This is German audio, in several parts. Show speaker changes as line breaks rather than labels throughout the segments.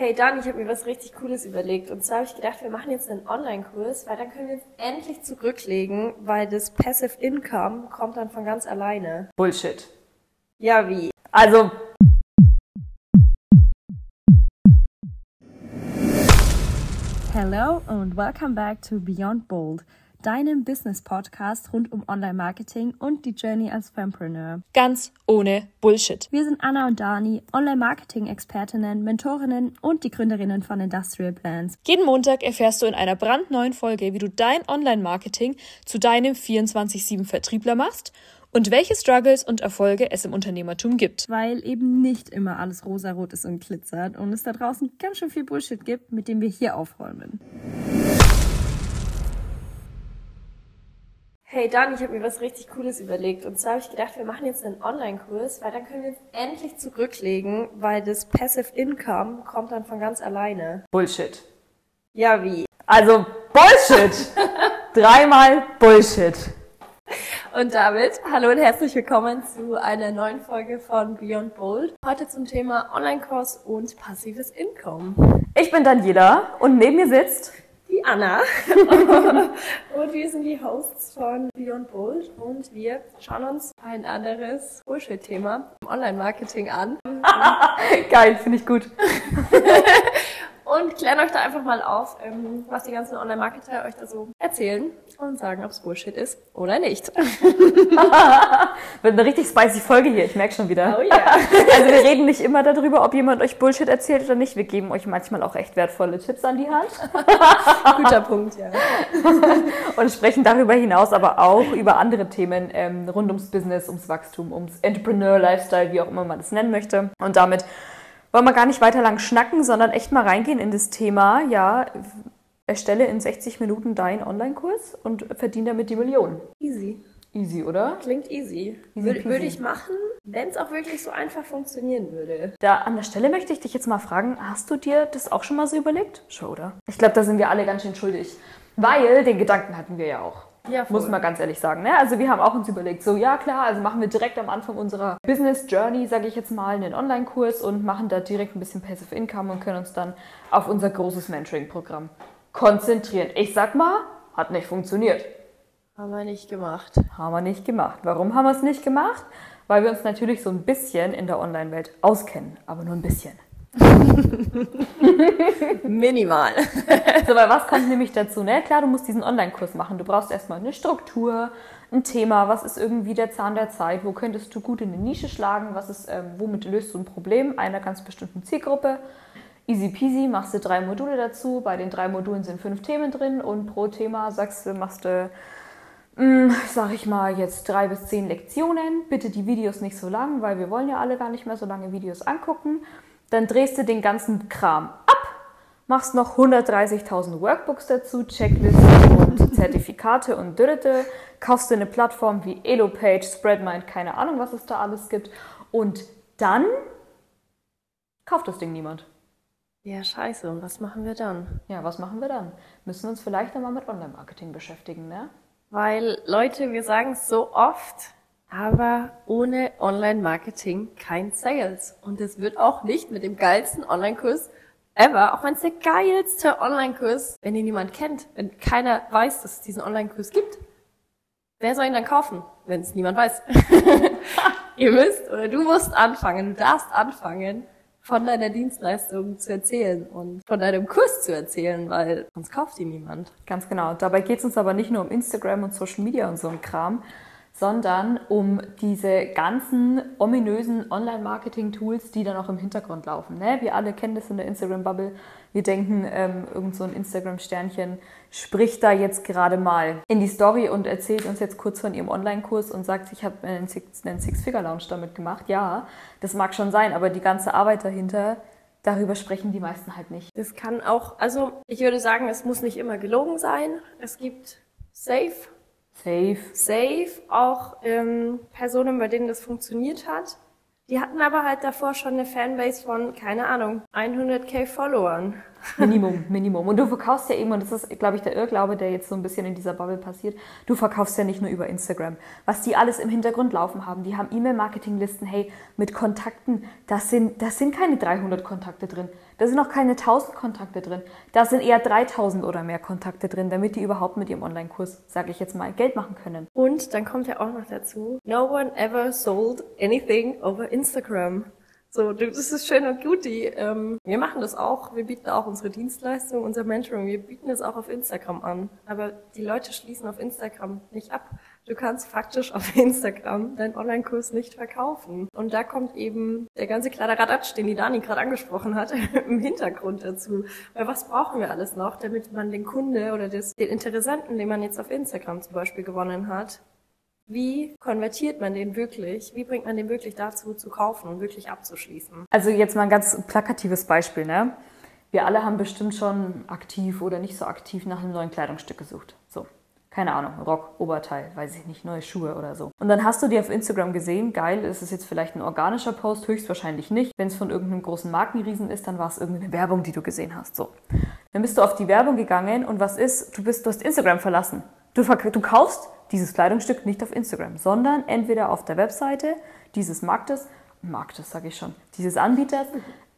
Hey Dan, ich habe mir was richtig Cooles überlegt. Und zwar habe ich gedacht, wir machen jetzt einen Online-Kurs, weil dann können wir uns endlich zurücklegen, weil das Passive Income kommt dann von ganz alleine.
Bullshit.
Ja, wie?
Also.
Hello and welcome back to Beyond Bold, deinem Business-Podcast rund um Online-Marketing und die Journey als Fempreneur.
Ganz ohne Bullshit.
Wir sind Anna und Dani, Online-Marketing-Expertinnen, Mentorinnen und die Gründerinnen von Industrial Plans.
Jeden Montag erfährst du in einer brandneuen Folge, wie du dein Online-Marketing zu deinem 24-7-Vertriebler machst und welche Struggles und Erfolge es im Unternehmertum gibt.
Weil eben nicht immer alles rosarot ist und glitzert und es da draußen ganz schön viel Bullshit gibt, mit dem wir hier aufräumen.
Hey Dan, ich habe mir was richtig Cooles überlegt. Und zwar habe ich gedacht, wir machen jetzt einen Online-Kurs, weil dann können wir uns endlich zurücklegen, weil das Passive Income kommt dann von ganz alleine.
Bullshit.
Ja, wie?
Also Bullshit. Dreimal Bullshit.
Und damit hallo und herzlich willkommen zu einer neuen Folge von Beyond Bold. Heute zum Thema Online-Kurs und passives Income.
Ich bin Daniela und neben mir sitzt
Die Anna. und wir sind die Hosts von Beyond Bold und wir schauen uns ein anderes Bullshit-Thema im Online-Marketing an
Geil, finde ich gut.
und klären euch da einfach mal auf, ähm, was die ganzen Online-Marketer euch da so erzählen und sagen, ob es Bullshit ist oder nicht.
Wird eine richtig spicy Folge hier, ich merke schon wieder.
Oh yeah.
Also wir reden nicht immer darüber, ob jemand euch Bullshit erzählt oder nicht. Wir geben euch manchmal auch echt wertvolle Tipps an die Hand
Guter Punkt, ja.
und sprechen darüber hinaus aber auch über andere Themen ähm, rund ums Business, ums Wachstum, ums Entrepreneur-Lifestyle, wie auch immer man das nennen möchte. Und damit wollen wir gar nicht weiter lang schnacken, sondern echt mal reingehen in das Thema, ja, erstelle in 60 Minuten deinen Online-Kurs und verdiene damit die Millionen.
Easy.
Easy, oder?
Klingt easy.
Easy
Würde, ich machen, wenn es auch wirklich so einfach funktionieren würde.
Da an der Stelle möchte ich dich jetzt mal fragen, hast du dir das auch schon mal so überlegt? Schon, oder? Ich glaube, da sind wir alle ganz schön schuldig. Weil den Gedanken hatten wir ja auch.
Ja.
Muss man ganz ehrlich sagen. Ne? Also wir haben auch uns überlegt, so ja klar, also machen wir direkt am Anfang unserer Business Journey, sage ich jetzt mal, einen Online-Kurs und machen da direkt ein bisschen Passive Income und können uns dann auf unser großes Mentoring-Programm konzentrieren. Ich sag mal, hat nicht funktioniert.
Haben wir nicht gemacht.
Haben wir nicht gemacht. Warum haben wir es nicht gemacht? Weil wir uns natürlich so ein bisschen in der Online-Welt auskennen, aber nur ein bisschen.
Minimal.
So, weil was kommt nämlich dazu? Ne? Klar, du musst diesen Online-Kurs machen. Du brauchst erstmal eine Struktur, ein Thema, was ist irgendwie der Zahn der Zeit, wo könntest du gut in eine Nische schlagen, was ist, ähm, womit löst du ein Problem einer ganz bestimmten Zielgruppe. Easy peasy, machst du drei Module dazu. Bei den drei Modulen sind fünf Themen drin und pro Thema sagst du, machst du, mh, sag ich mal, jetzt drei bis zehn Lektionen. Bitte die Videos nicht so lang, weil wir wollen ja alle gar nicht mehr so lange Videos angucken. Dann drehst du den ganzen Kram ab machst noch 130.000 Workbooks dazu, Checklisten und Zertifikate und Dürrete, kaufst dir eine Plattform wie Elopage, Spreadmind, keine Ahnung, was es da alles gibt und dann kauft das Ding niemand.
Ja, scheiße. Und was machen wir dann?
Ja, was machen wir dann? Müssen wir uns vielleicht einmal mit Online-Marketing beschäftigen, ne?
Weil, Leute, wir sagen es so oft, aber ohne Online-Marketing kein Sales. Und es wird auch nicht mit dem geilsten Online-Kurs ever, auch wenn es der geilste Online-Kurs, wenn ihn niemand kennt, wenn keiner weiß, dass es diesen Online-Kurs gibt. Wer soll ihn dann kaufen, wenn es niemand weiß? Ihr müsst oder du musst anfangen, du darfst anfangen, von deiner Dienstleistung zu erzählen und von deinem Kurs zu erzählen, weil sonst kauft ihn niemand.
Ganz genau. Dabei geht es uns aber nicht nur um Instagram und Social Media und so ein Kram, sondern um diese ganzen ominösen Online-Marketing-Tools, die dann auch im Hintergrund laufen. Ne? Wir alle kennen das in der Instagram-Bubble. Wir denken, ähm, irgend so ein Instagram-Sternchen spricht da jetzt gerade mal in die Story und erzählt uns jetzt kurz von ihrem Online-Kurs und sagt, ich habe einen Six- einen Six-Figure-Lounge damit gemacht. Ja, das mag schon sein, aber die ganze Arbeit dahinter, darüber sprechen die meisten halt nicht.
Das kann auch, also ich würde sagen, es muss nicht immer gelogen sein. Es gibt safe,
Safe.
safe auch ähm, Personen, bei denen das funktioniert hat. Die hatten aber halt davor schon eine Fanbase von, keine Ahnung, 100k Followern.
Minimum, Minimum. Und du verkaufst ja eben, und das ist, glaube ich, der Irrglaube, der jetzt so ein bisschen in dieser Bubble passiert, du verkaufst ja nicht nur über Instagram. Was die alles im Hintergrund laufen haben, die haben E-Mail-Marketing-Listen, hey, mit Kontakten, das sind, das sind keine 300 Kontakte drin. Da sind noch keine 1000 Kontakte drin. Da sind eher 3000 oder mehr Kontakte drin, damit die überhaupt mit ihrem Online-Kurs, sage ich jetzt mal, Geld machen können.
Und dann kommt ja auch noch dazu, no one ever sold anything over Instagram. So, das ist schön und gut. Die, ähm, wir machen das auch. Wir bieten auch unsere Dienstleistung, unser Mentoring. Wir bieten das auch auf Instagram an. Aber die Leute schließen auf Instagram nicht ab. Du kannst faktisch auf Instagram deinen Online-Kurs nicht verkaufen. Und da kommt eben der ganze Kladderadatsch, den die Dani gerade angesprochen hat, im Hintergrund dazu. Weil was brauchen wir alles noch, damit man den Kunde oder das, den Interessenten, den man jetzt auf Instagram zum Beispiel gewonnen hat, wie konvertiert man den wirklich? Wie bringt man den wirklich dazu zu kaufen und wirklich abzuschließen?
Also jetzt mal ein ganz plakatives Beispiel, ne? Wir alle haben bestimmt schon aktiv oder nicht so aktiv nach einem neuen Kleidungsstück gesucht. So. Keine Ahnung, Rock, Oberteil, weiß ich nicht, neue Schuhe oder so. Und dann hast du die auf Instagram gesehen, geil, ist es jetzt vielleicht ein organischer Post, höchstwahrscheinlich nicht. Wenn es von irgendeinem großen Markenriesen ist, dann war es irgendeine Werbung, die du gesehen hast. So. Dann bist du auf die Werbung gegangen und was ist? Du bist, du hast Instagram verlassen. Du, du kaufst dieses Kleidungsstück nicht auf Instagram, sondern entweder auf der Webseite dieses Marktes, Marktes sage ich schon, dieses Anbieters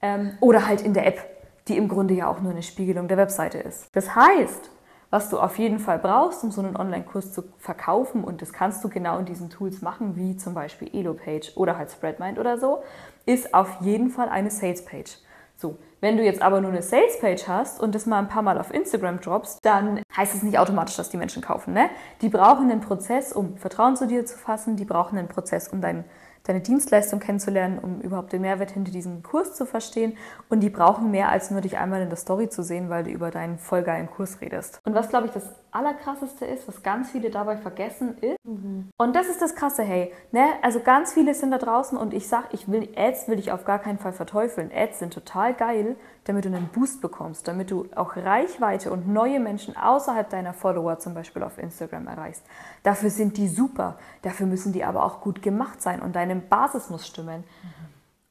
ähm, oder halt in der App, die im Grunde ja auch nur eine Spiegelung der Webseite ist. Das heißt, was du auf jeden Fall brauchst, um so einen Online-Kurs zu verkaufen, und das kannst du genau in diesen Tools machen, wie zum Beispiel Elopage oder halt Spreadmind oder so, ist auf jeden Fall eine Sales-Page. So, wenn du jetzt aber nur eine Sales-Page hast und das mal ein paar Mal auf Instagram droppst, dann heißt es nicht automatisch, dass die Menschen kaufen. Ne? Die brauchen einen Prozess, um Vertrauen zu dir zu fassen, die brauchen einen Prozess, um dein deine Dienstleistung kennenzulernen, um überhaupt den Mehrwert hinter diesem Kurs zu verstehen. Und die brauchen mehr als nur dich einmal in der Story zu sehen, weil du über deinen vollgeilen Kurs redest. Und was, glaube ich, das Allerkrasseste ist, was ganz viele dabei vergessen, ist, mhm. und das ist das Krasse, hey, ne? also ganz viele sind da draußen und ich sag, ich will, Ads will ich auf gar keinen Fall verteufeln. Ads sind total geil, damit du einen Boost bekommst, damit du auch Reichweite und neue Menschen außerhalb deiner Follower zum Beispiel auf Instagram erreichst. Dafür sind die super, dafür müssen die aber auch gut gemacht sein und deine Basis muss stimmen.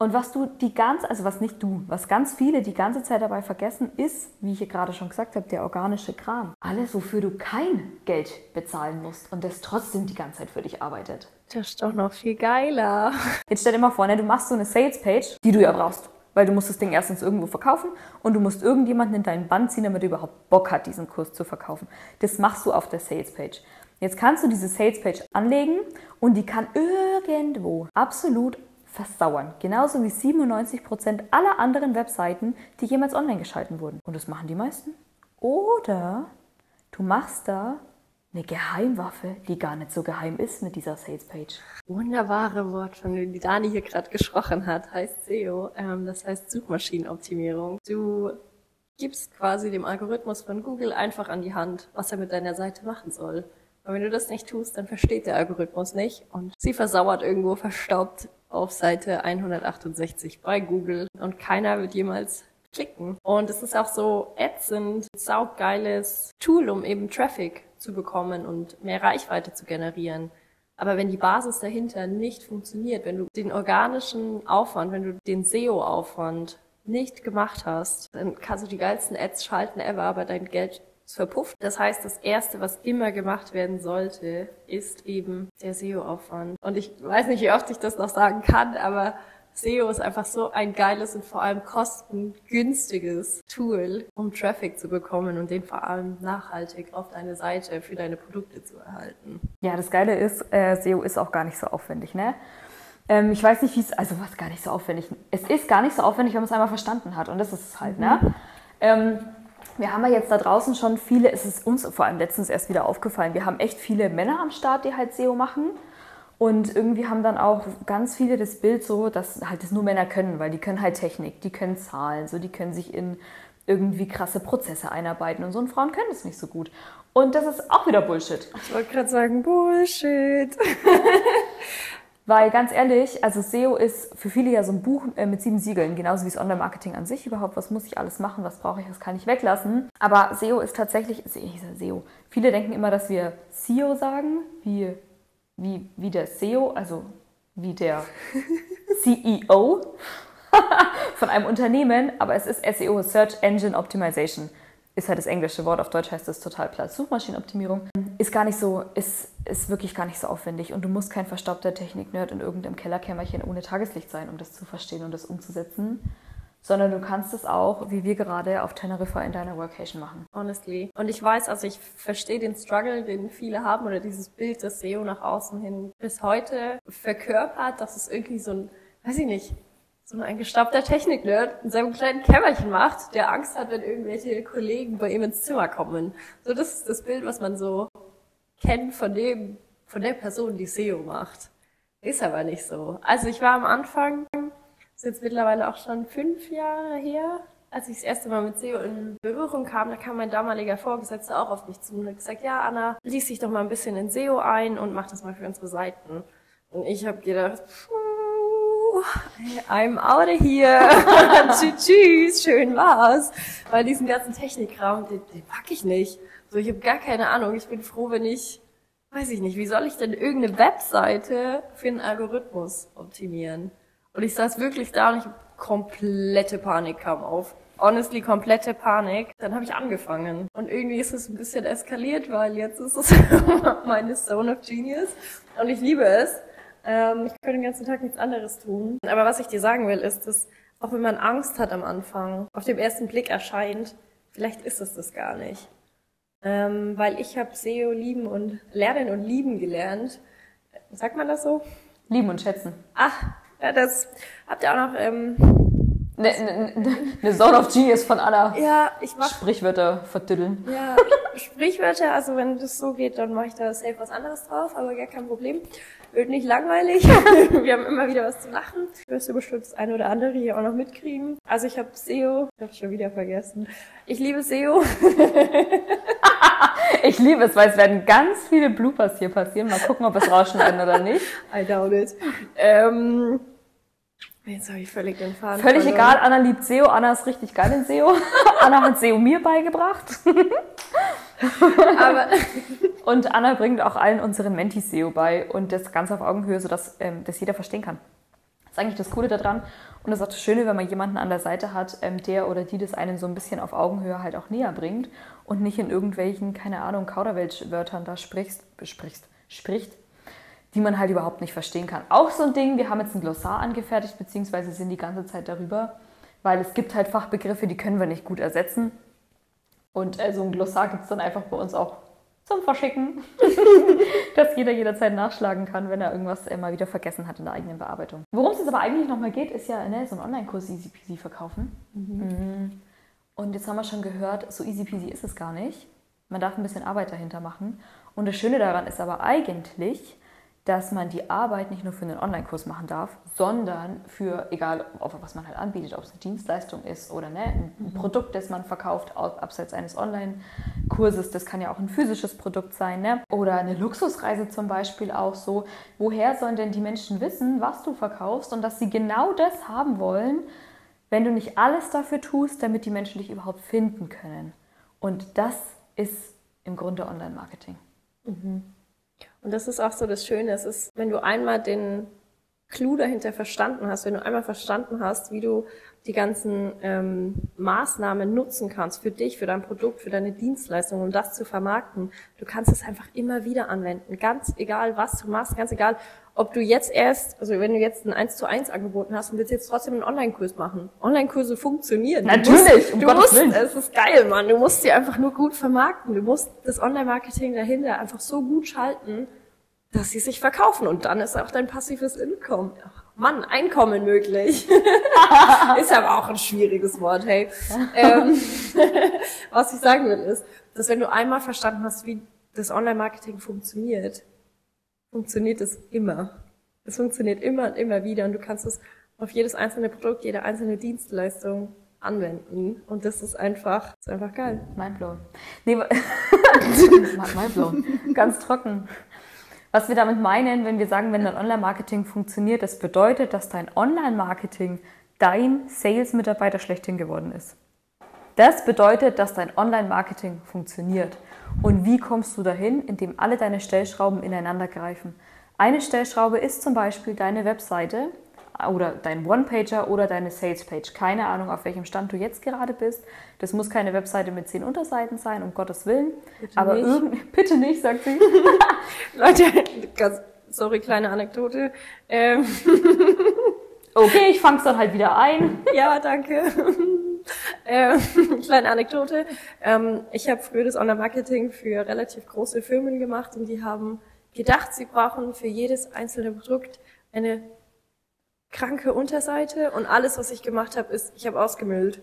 Und was du die ganze, also was nicht du, was ganz viele die ganze Zeit dabei vergessen, ist, wie ich hier gerade schon gesagt habe, der organische Kram. Alles, wofür du kein Geld bezahlen musst und das trotzdem die ganze Zeit für dich arbeitet.
Das ist doch noch viel geiler.
Jetzt stell dir mal vor, ne, du machst so eine Sales-Page, die du ja brauchst weil du musst das Ding erstens irgendwo verkaufen und du musst irgendjemanden in deinen Band ziehen, damit er überhaupt Bock hat, diesen Kurs zu verkaufen. Das machst du auf der Sales-Page. Jetzt kannst du diese Sales-Page anlegen und die kann irgendwo absolut versauern. Genauso wie 97% aller anderen Webseiten, die jemals online geschalten wurden. Und das machen die meisten. Oder du machst da eine Geheimwaffe, die gar nicht so geheim ist mit dieser Salespage.
Wunderbare Wort, von dem die Dani hier gerade gesprochen hat, heißt SEO. Ähm, das heißt Suchmaschinenoptimierung. Du gibst quasi dem Algorithmus von Google einfach an die Hand, was er mit deiner Seite machen soll. Und wenn du das nicht tust, dann versteht der Algorithmus nicht und sie versauert irgendwo verstaubt auf Seite 168 bei Google und keiner wird jemals klicken. Und es ist auch so, Ads sind ein saugeiles Tool, um eben Traffic zu bekommen und mehr Reichweite zu generieren. Aber wenn die Basis dahinter nicht funktioniert, wenn du den organischen Aufwand, wenn du den SEO-Aufwand nicht gemacht hast, dann kannst du die geilsten Ads schalten ever, aber dein Geld ist verpufft. Das heißt, das Erste, was immer gemacht werden sollte, ist eben der SEO-Aufwand. Und ich weiß nicht, wie oft ich das noch sagen kann, aber SEO ist einfach so ein geiles und vor allem kostengünstiges Tool, um Traffic zu bekommen und den vor allem nachhaltig auf deine Seite für deine Produkte zu erhalten.
Ja, das Geile ist, äh, SEO ist auch gar nicht so aufwendig, ne? Ähm, ich weiß nicht, wie es, also was gar nicht so aufwendig. Es ist gar nicht so aufwendig, wenn man es einmal verstanden hat und das ist es halt, ne? Ähm, wir haben ja jetzt da draußen schon viele, es ist uns vor allem letztens erst wieder aufgefallen, wir haben echt viele Männer am Start, die halt SEO machen. Und irgendwie haben dann auch ganz viele das Bild so, dass halt das nur Männer können, weil die können halt Technik, die können Zahlen, so die können sich in irgendwie krasse Prozesse einarbeiten und so. Und Frauen können das nicht so gut. Und das ist auch wieder Bullshit.
Ich wollte gerade sagen, Bullshit.
Weil ganz ehrlich, also SEO ist für viele ja so ein Buch äh, mit sieben Siegeln, genauso wie das Online-Marketing an sich überhaupt. Was muss ich alles machen? Was brauche ich? Was kann ich weglassen? Aber SEO ist tatsächlich, SEO. Viele denken immer, dass wir SEO sagen, wie wie, wie der SEO, also wie der CEO von einem Unternehmen, aber es ist SEO, Search Engine Optimization. Ist halt das englische Wort, auf Deutsch heißt es total platt. Suchmaschinenoptimierung ist gar nicht so, ist, ist wirklich gar nicht so aufwendig und du musst kein verstaubter Technik-Nerd in irgendeinem Kellerkämmerchen ohne Tageslicht sein, um das zu verstehen und das umzusetzen, sondern du kannst es auch, wie wir gerade auf Teneriffa in deiner Workation machen.
Honestly. Und ich weiß, also ich verstehe den Struggle, den viele haben oder dieses Bild, das SEO nach außen hin bis heute verkörpert, dass es irgendwie so ein, weiß ich nicht, so ein gestaubter Technik-Nerd in seinem kleinen Kämmerchen macht, der Angst hat, wenn irgendwelche Kollegen bei ihm ins Zimmer kommen. So, das ist das Bild, was man so kennt von dem, von der Person, die SEO macht. Ist aber nicht so. Also ich war am Anfang ist jetzt mittlerweile auch schon fünf Jahre her, als ich das erste Mal mit SEO in Berührung kam, da kam mein damaliger Vorgesetzter auch auf mich zu und hat gesagt, ja, Anna, lies dich doch mal ein bisschen in SEO ein und mach das mal für unsere Seiten. Und ich habe gedacht, puh, I'm out of here. Tschüss, schön war's. Weil diesen ganzen Technikkram, den, den pack ich nicht. So, ich habe gar keine Ahnung. Ich bin froh, wenn ich, weiß ich nicht, wie soll ich denn irgendeine Webseite für einen Algorithmus optimieren? Und ich saß wirklich da und ich komplette Panik kam auf. Honestly, komplette Panik. Dann habe ich angefangen. Und irgendwie ist es ein bisschen eskaliert, weil jetzt ist es meine Zone of Genius. Und ich liebe es. Ähm, ich könnte den ganzen Tag nichts anderes tun. Aber was ich dir sagen will, ist, dass auch wenn man Angst hat am Anfang, auf dem ersten Blick erscheint, vielleicht ist es das gar nicht. Ähm, weil ich habe SEO lieben und lernen und lieben gelernt. Sagt man das so?
Lieben und schätzen.
Ach, ja, das habt ihr auch noch. Ähm,
eine ne, ne, ne Zone of Genius von Anna.
Ja, ich mach.
Sprichwörter verdüddeln.
Ja, Sprichwörter, also wenn das so geht, dann mache ich da safe was anderes drauf, aber gar kein Problem. Wird nicht langweilig. Wir haben immer wieder was zu lachen. Du wirst du bestimmt das eine oder andere hier auch noch mitkriegen. Also ich habe SEO, ich habe schon wieder vergessen. Ich liebe SEO.
ich liebe es, weil es werden ganz viele Bloopers hier passieren. Mal gucken, ob es rausschneiden oder nicht.
I doubt it. Ähm, Jetzt habe ich völlig den Faden.
Völlig verloren. egal, Anna liebt SEO, Anna ist richtig geil in SEO. Anna hat SEO mir beigebracht. Aber und Anna bringt auch allen unseren Mentis SEO bei und das Ganze auf Augenhöhe, sodass ähm, das jeder verstehen kann. Das ist eigentlich das Coole daran. Und das ist auch das Schöne, wenn man jemanden an der Seite hat, ähm, der oder die das einen so ein bisschen auf Augenhöhe halt auch näher bringt und nicht in irgendwelchen, keine Ahnung, Kauderwelsch-Wörtern da sprichst, sprichst, spricht, die man halt überhaupt nicht verstehen kann. Auch so ein Ding, wir haben jetzt ein Glossar angefertigt, beziehungsweise sind die ganze Zeit darüber, weil es gibt halt Fachbegriffe, die können wir nicht gut ersetzen. Und äh, so ein Glossar gibt es dann einfach bei uns auch zum Verschicken, dass jeder jederzeit nachschlagen kann, wenn er irgendwas äh, mal wieder vergessen hat in der eigenen Bearbeitung. Worum es jetzt aber eigentlich nochmal geht, ist ja ne, so ein Online-Kurs easy peasy verkaufen. Mhm. Mhm. Und jetzt haben wir schon gehört, so easy peasy ist es gar nicht. Man darf ein bisschen Arbeit dahinter machen. Und das Schöne daran ist aber eigentlich, dass man die Arbeit nicht nur für einen Online-Kurs machen darf, sondern für, egal was man halt anbietet, ob es eine Dienstleistung ist oder ne, ein mhm. Produkt, das man verkauft, abseits eines Online-Kurses, das kann ja auch ein physisches Produkt sein, ne? oder eine Luxusreise zum Beispiel auch so. Woher sollen denn die Menschen wissen, was du verkaufst und dass sie genau das haben wollen, wenn du nicht alles dafür tust, damit die Menschen dich überhaupt finden können? Und das ist im Grunde Online-Marketing. Mhm.
Und das ist auch so das Schöne. Es ist, wenn du einmal den Clou dahinter verstanden hast, wenn du einmal verstanden hast, wie du die ganzen ähm, Maßnahmen nutzen kannst für dich, für dein Produkt, für deine Dienstleistung, um das zu vermarkten, du kannst es einfach immer wieder anwenden. Ganz egal, was du machst, ganz egal, ob du jetzt erst, also wenn du jetzt ein 1 zu 1 angeboten hast und willst jetzt trotzdem einen Online-Kurs machen. Online-Kurse funktionieren.
Natürlich,
du musst, um du musst, es ist geil, Mann. Du musst sie einfach nur gut vermarkten. Du musst das Online-Marketing dahinter einfach so gut schalten, dass sie sich verkaufen. Und dann ist auch dein passives Income. Mann, Einkommen möglich. ist aber auch ein schwieriges Wort, hey. ähm, was ich sagen will ist, dass wenn du einmal verstanden hast, wie das Online-Marketing funktioniert, funktioniert es immer. Es funktioniert immer und immer wieder und du kannst es auf jedes einzelne Produkt, jede einzelne Dienstleistung anwenden. Und das ist einfach, ist einfach geil.
Mindblown. Nee, Mindblown. Ganz trocken. Was wir damit meinen, wenn wir sagen, wenn dein Online-Marketing funktioniert, das bedeutet, dass dein Online-Marketing dein Sales-Mitarbeiter schlechthin geworden ist. Das bedeutet, dass dein Online-Marketing funktioniert. Und wie kommst du dahin? Indem alle deine Stellschrauben ineinander greifen. Eine Stellschraube ist zum Beispiel deine Webseite oder dein One-Pager oder deine Sales-Page. Keine Ahnung, auf welchem Stand du jetzt gerade bist. Das muss keine Webseite mit zehn Unterseiten sein, um Gottes Willen. Bitte Aber nicht. Bitte nicht, sagt sie.
Leute, ganz, sorry, kleine Anekdote. Ähm,
Okay, ich fang's dann halt wieder ein.
Ja, danke. ähm, kleine Anekdote. Ähm, ich habe früher das Online-Marketing für relativ große Firmen gemacht und die haben gedacht, sie brauchen für jedes einzelne Produkt eine kranke Unterseite und alles, was ich gemacht habe, ist, ich habe ausgemüllt.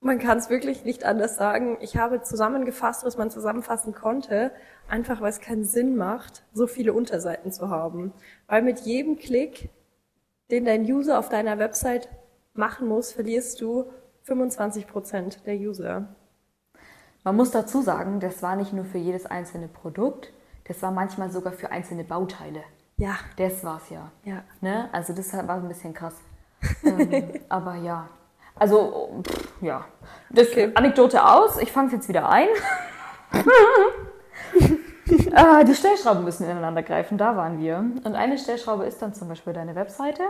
Man kann es wirklich nicht anders sagen. Ich habe zusammengefasst, was man zusammenfassen konnte, einfach weil es keinen Sinn macht, so viele Unterseiten zu haben. Weil mit jedem Klick, den dein User auf deiner Website machen muss, verlierst du 25 Prozent der User.
Man muss dazu sagen, das war nicht nur für jedes einzelne Produkt, das war manchmal sogar für einzelne Bauteile.
Ja.
Das war's ja.
Ja.
Ne? Also das war ein bisschen krass. ähm, aber ja. Also, pff, ja. Das
Okay.
Anekdote aus. Ich fange es jetzt wieder ein. äh, die Stellschrauben müssen ineinander greifen, da waren wir. Und eine Stellschraube ist dann zum Beispiel deine Webseite.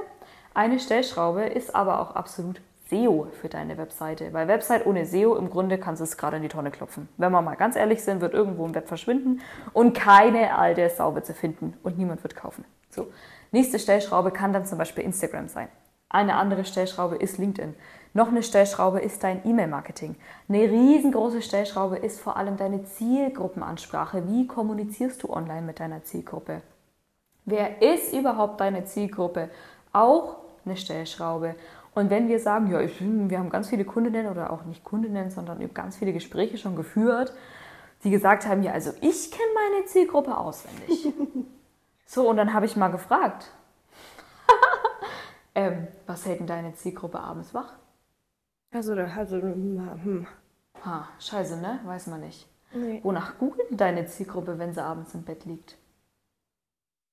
Eine Stellschraube ist aber auch absolut SEO für deine Webseite. Weil Website ohne SEO, im Grunde kannst du es gerade in die Tonne klopfen. Wenn wir mal ganz ehrlich sind, wird irgendwo im Web verschwinden und keine alte Sau wird sie finden und niemand wird kaufen. So. Nächste Stellschraube kann dann zum Beispiel Instagram sein. Eine andere Stellschraube ist LinkedIn. Noch eine Stellschraube ist dein E-Mail-Marketing. Eine riesengroße Stellschraube ist vor allem deine Zielgruppenansprache. Wie kommunizierst du online mit deiner Zielgruppe? Wer ist überhaupt deine Zielgruppe? Auch eine Stellschraube. Und wenn wir sagen, ja, ich, wir haben ganz viele Kundinnen oder auch nicht Kundinnen, sondern ganz viele Gespräche schon geführt, die gesagt haben, ja, also ich kenne meine Zielgruppe auswendig. so, und dann habe ich mal gefragt, ähm, was hält denn deine Zielgruppe abends wach?
Also, da- also, hm,
Ha, scheiße, ne? Weiß man nicht.
nee.
Wonach googelt deine Zielgruppe, wenn sie abends im Bett liegt?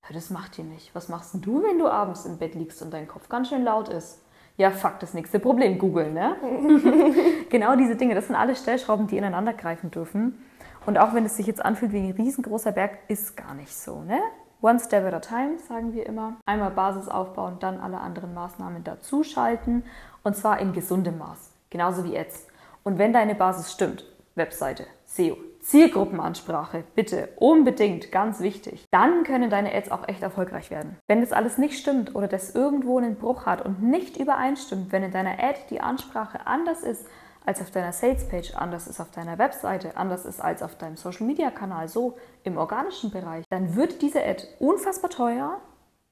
Ja, das macht die nicht. Was machst denn du, wenn du abends im Bett liegst und dein Kopf ganz schön laut ist? Ja, fuck, das nächste Problem, googeln, ne? genau diese Dinge, das sind alle Stellschrauben, die ineinander greifen dürfen. Und auch wenn es sich jetzt anfühlt wie ein riesengroßer Berg, ist gar nicht so, ne? One step at a time, sagen wir immer. Einmal Basis aufbauen, dann alle anderen Maßnahmen dazuschalten. Und zwar in gesundem Maß. Genauso wie Ads. Und wenn deine Basis stimmt, Webseite, SEO, Zielgruppenansprache, bitte, unbedingt, ganz wichtig, dann können deine Ads auch echt erfolgreich werden. Wenn das alles nicht stimmt oder das irgendwo einen Bruch hat und nicht übereinstimmt, wenn in deiner Ad die Ansprache anders ist als auf deiner Salespage, anders ist auf deiner Webseite, anders ist als auf deinem Social Media Kanal, so im organischen Bereich, dann wird diese Ad unfassbar teuer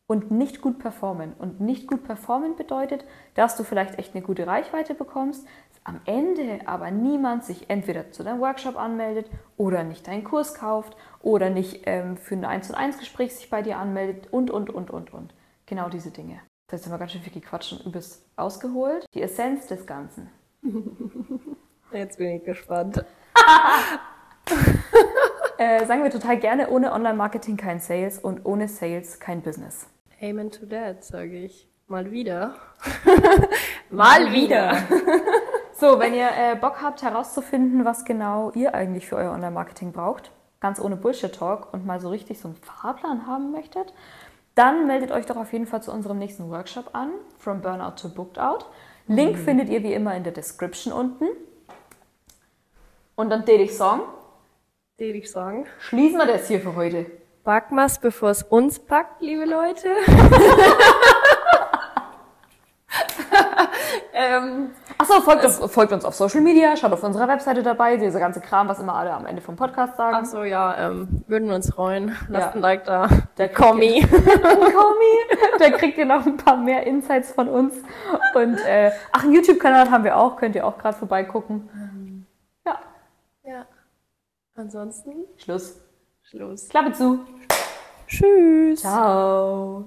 und nicht gut performen. Und nicht gut performen bedeutet, dass du vielleicht echt eine gute Reichweite bekommst, am Ende aber niemand sich entweder zu deinem Workshop anmeldet oder nicht deinen Kurs kauft oder nicht ähm, für ein 1 zu 1 Gespräch sich bei dir anmeldet und, und, und, und, und. Genau diese Dinge. Das haben wir ganz schön viel gequatscht und übelst ausgeholt. Die Essenz des Ganzen.
Jetzt bin ich gespannt.
Äh, sagen wir total gerne, ohne Online-Marketing kein Sales und ohne Sales kein Business.
Amen to that, sage ich. Mal wieder. Mal wieder.
So, wenn ihr äh, Bock habt herauszufinden, was genau ihr eigentlich für euer Online-Marketing braucht, ganz ohne Bullshit-Talk und mal so richtig so einen Fahrplan haben möchtet, dann meldet euch doch auf jeden Fall zu unserem nächsten Workshop an, From Burnout to Booked Out. Link findet ihr wie immer in der Description unten. Und dann würde ich sagen,
Würde ich sagen.
schließen wir das hier für heute.
Packmas, bevor es uns packt, liebe Leute. ähm,
Achso, folgt, uns- folgt uns auf Social Media, schaut auf unserer Webseite dabei, dieser ganze Kram, was immer alle am Ende vom Podcast sagen.
ach so, ja, ähm, würden wir uns freuen. Lasst
Ja.
ein Like da.
Der
Kommi.
Kommi. Da kriegt ihr noch ein paar mehr Insights von uns. Und äh, ach, einen YouTube-Kanal haben wir auch, könnt ihr auch gerade vorbeigucken. Ja,
Ja. Ansonsten,
Schluss.
Schluss.
Klappe zu.
Tschüss.
Ciao.